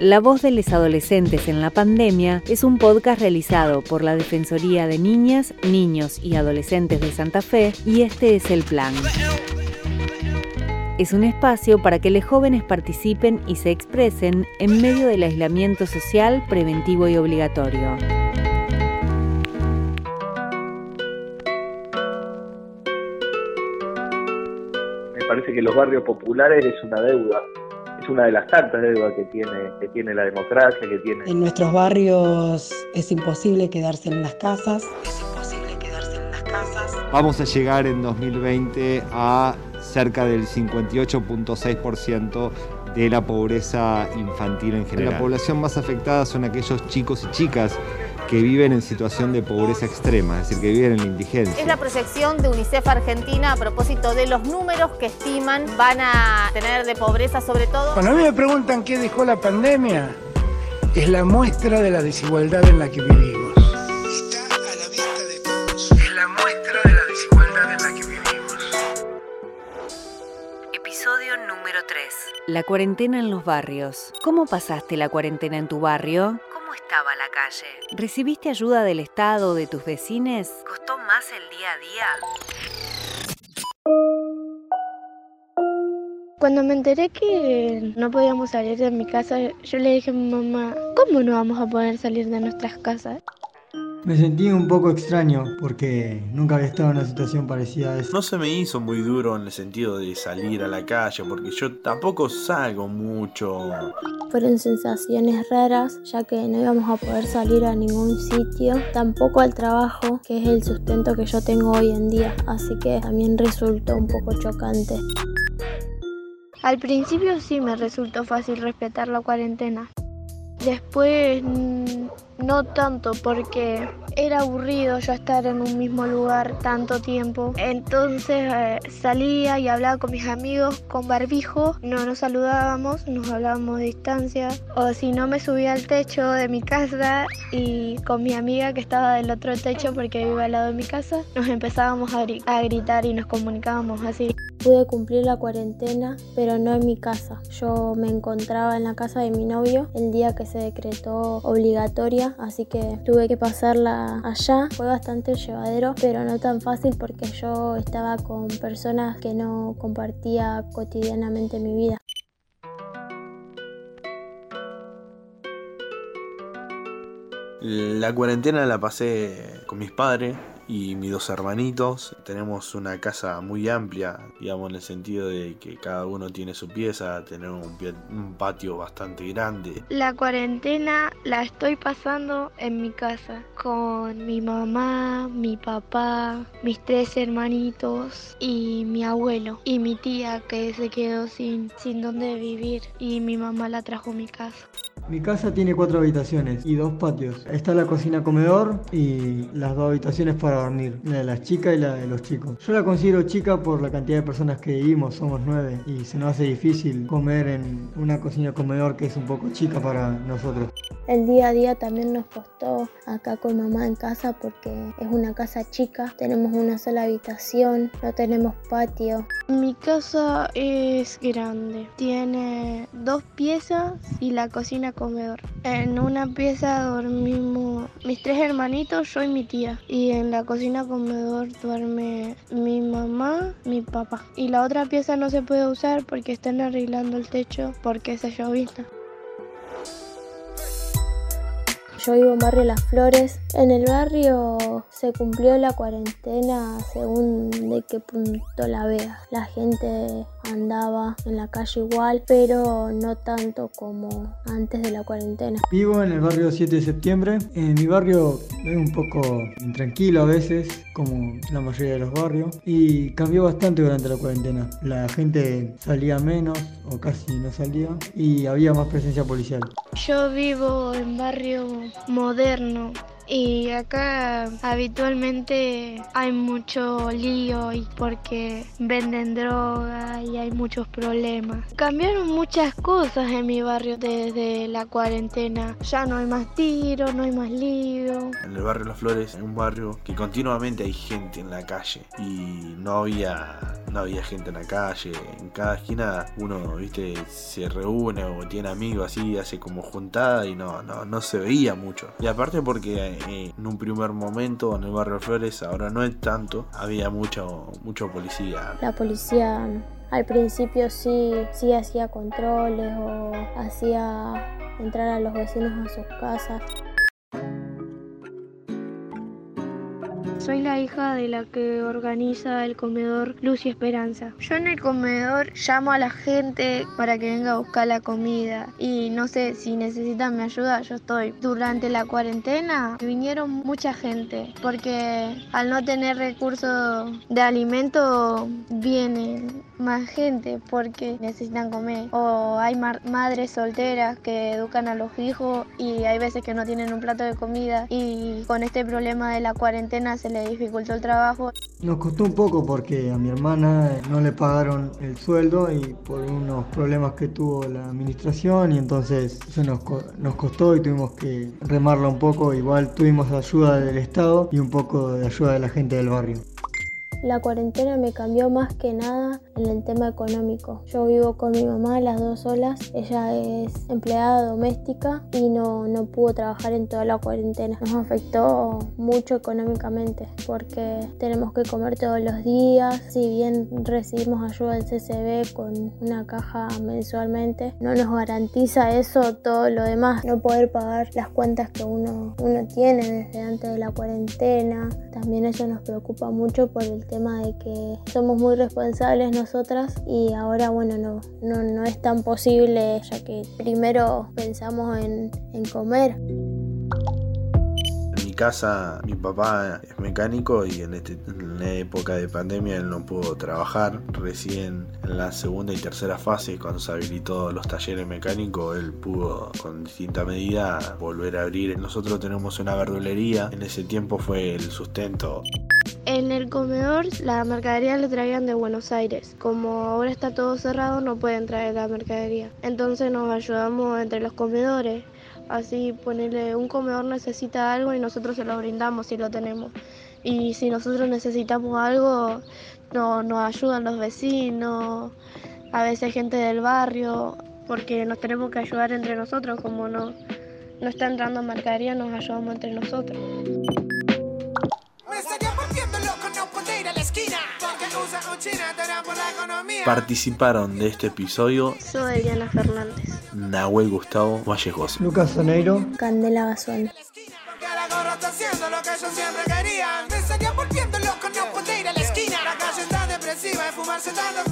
La voz de los adolescentes en la pandemia es un podcast realizado por la Defensoría de Niñas, Niños y Adolescentes de Santa Fe y este es el plan. Es un espacio para que los jóvenes participen y se expresen en medio del aislamiento social preventivo y obligatorio. Me parece que los barrios populares es una deuda una de las tantas deudas que tiene, que tiene la democracia, que tiene. En nuestros barrios es imposible quedarse en las casas. Es imposible quedarse en las casas. Vamos a llegar en 2020 a cerca del 58.6% de la pobreza infantil en general. La población más afectada son aquellos chicos y chicas que viven en situación de pobreza extrema, es decir, que viven en la indigencia. Es la proyección de UNICEF Argentina a propósito de los números que estiman van a tener de pobreza sobre todo. Cuando a mí me preguntan qué dejó la pandemia, es la muestra de la desigualdad en la que vivimos. Está a la vista de todos. Es la muestra de la desigualdad en la que vivimos. Episodio número 3. La cuarentena en los barrios. ¿Cómo pasaste la cuarentena en tu barrio? Estaba la calle? ¿Recibiste ayuda del Estado o de tus vecines? ¿Costó más el día a día? Cuando me enteré que no podíamos salir de mi casa, yo le dije a mi mamá, ¿cómo no vamos a poder salir de nuestras casas? Me sentí un poco extraño porque nunca había estado en una situación parecida a eso. No se me hizo muy duro en el sentido de salir a la calle porque yo tampoco salgo mucho. Fueron sensaciones raras ya que no íbamos a poder salir a ningún sitio, tampoco al trabajo que es el sustento que yo tengo hoy en día, así que también resultó un poco chocante. Al principio sí me resultó fácil respetar la cuarentena. Después mm, no tanto porque era aburrido yo estar en un mismo lugar tanto tiempo. Entonces eh, salía y hablaba con mis amigos con barbijo, no nos saludábamos, nos hablábamos de distancia. O si no me subía al techo de mi casa y con mi amiga que estaba del otro techo porque vive al lado de mi casa, nos empezábamos a, a gritar y nos comunicábamos así. Pude cumplir la cuarentena, pero no en mi casa. Yo me encontraba en la casa de mi novio el día que se decretó obligatoria, así que tuve que pasarla allá. Fue bastante llevadero, pero no tan fácil porque yo estaba con personas que no compartía cotidianamente mi vida. La cuarentena la pasé con mis padres y mis dos hermanitos. Tenemos una casa muy amplia, digamos, en el sentido de que cada uno tiene su pieza, tener un, patio bastante grande. La cuarentena la estoy pasando en mi casa con mi mamá, mi papá, mis tres hermanitos y mi abuelo y mi tía que se quedó sin, sin dónde vivir y mi mamá la trajo a mi casa. Mi casa tiene cuatro habitaciones y dos patios. Está la cocina comedor y las dos habitaciones para dormir, la de las chicas y la de los chicos. Yo la considero chica por la cantidad de personas que vivimos, somos nueve, y se nos hace difícil comer en una cocina comedor que es un poco chica para nosotros. El día a día también nos costó acá con mamá en casa porque es una casa chica, tenemos una sola habitación, no tenemos patio. Mi casa es grande, tiene dos piezas y la cocina comedor. En una pieza dormimos mis tres hermanitos, yo y mi tía. Y en la cocina comedor duerme mi mamá, mi papá. Y la otra pieza no se puede usar porque están arreglando el techo porque se llovizna. Yo vivo en Barrio Las Flores. En el barrio se cumplió la cuarentena según de qué punto la vea. La gente andaba en la calle igual, pero no tanto como antes de la cuarentena. Vivo en el barrio 7 de septiembre. En mi barrio es un poco intranquilo a veces, como la mayoría de los barrios, y cambió bastante durante la cuarentena. La gente salía menos o casi no salía y había más presencia policial. Yo vivo en barrio moderno y acá habitualmente hay mucho lío y porque venden droga y hay muchos problemas. Cambiaron muchas cosas en mi barrio desde la cuarentena. Ya no hay más tiros, no hay más lío. En el barrio Las Flores, en un barrio que continuamente hay gente en la calle y no había no había gente en la calle, en cada esquina uno, viste, se reúne o tiene amigos así, hace como juntada y no, no, no se veía mucho. Y aparte porque eh, en un primer momento en el barrio Flores, ahora no es tanto, había mucho, mucho policía. La policía al principio sí, sí hacía controles o hacía entrar a los vecinos a sus casas. Soy la hija de la que organiza el comedor Luz y Esperanza. Yo en el comedor llamo a la gente para que venga a buscar la comida y no sé si necesitan mi ayuda, yo estoy. Durante la cuarentena vinieron mucha gente porque al no tener recursos de alimento vienen más gente porque necesitan comer. O hay madres solteras que educan a los hijos y hay veces que no tienen un plato de comida y con este problema de la cuarentena se le dificultó el trabajo. Nos costó un poco porque a mi hermana no le pagaron el sueldo y por unos problemas que tuvo la administración y entonces eso nos, nos costó y tuvimos que remarla un poco. Igual tuvimos ayuda del Estado y un poco de ayuda de la gente del barrio. La cuarentena me cambió más que nada en el tema económico. Yo vivo con mi mamá las dos solas, ella es empleada doméstica y no, no pudo trabajar en toda la cuarentena. Nos afectó mucho económicamente porque tenemos que comer todos los días, si bien recibimos ayuda del CCB con una caja mensualmente, no nos garantiza eso todo lo demás, no poder pagar las cuentas que uno, uno tiene desde antes de la cuarentena. También eso nos preocupa mucho por el tema de que somos muy responsables nosotras y ahora bueno no, no, no es tan posible ya que primero pensamos en, en comer casa mi papá es mecánico y este, en, la época de pandemia él no pudo trabajar. Recién en la segunda y tercera fase, cuando se habilitó los talleres mecánicos, él pudo con distinta medida volver a abrir. Nosotros tenemos una verdulería, en ese tiempo fue el sustento. En el comedor la mercadería le traían de Buenos Aires. Como ahora está todo cerrado no pueden traer la mercadería. Entonces nos ayudamos entre los comedores. Así ponerle un comedor necesita algo y nosotros se lo brindamos si lo tenemos. Y si nosotros necesitamos algo, no, nos ayudan los vecinos, a veces gente del barrio, porque nos tenemos que ayudar entre nosotros, como no, no está entrando mercadería, nos ayudamos entre nosotros. Participaron de este episodio. Soy Diana Fernández. Nahuel Gustavo Vallejos. Lucas Soneiro. Candela Basualdo. La calle está depresiva, fumarse tantas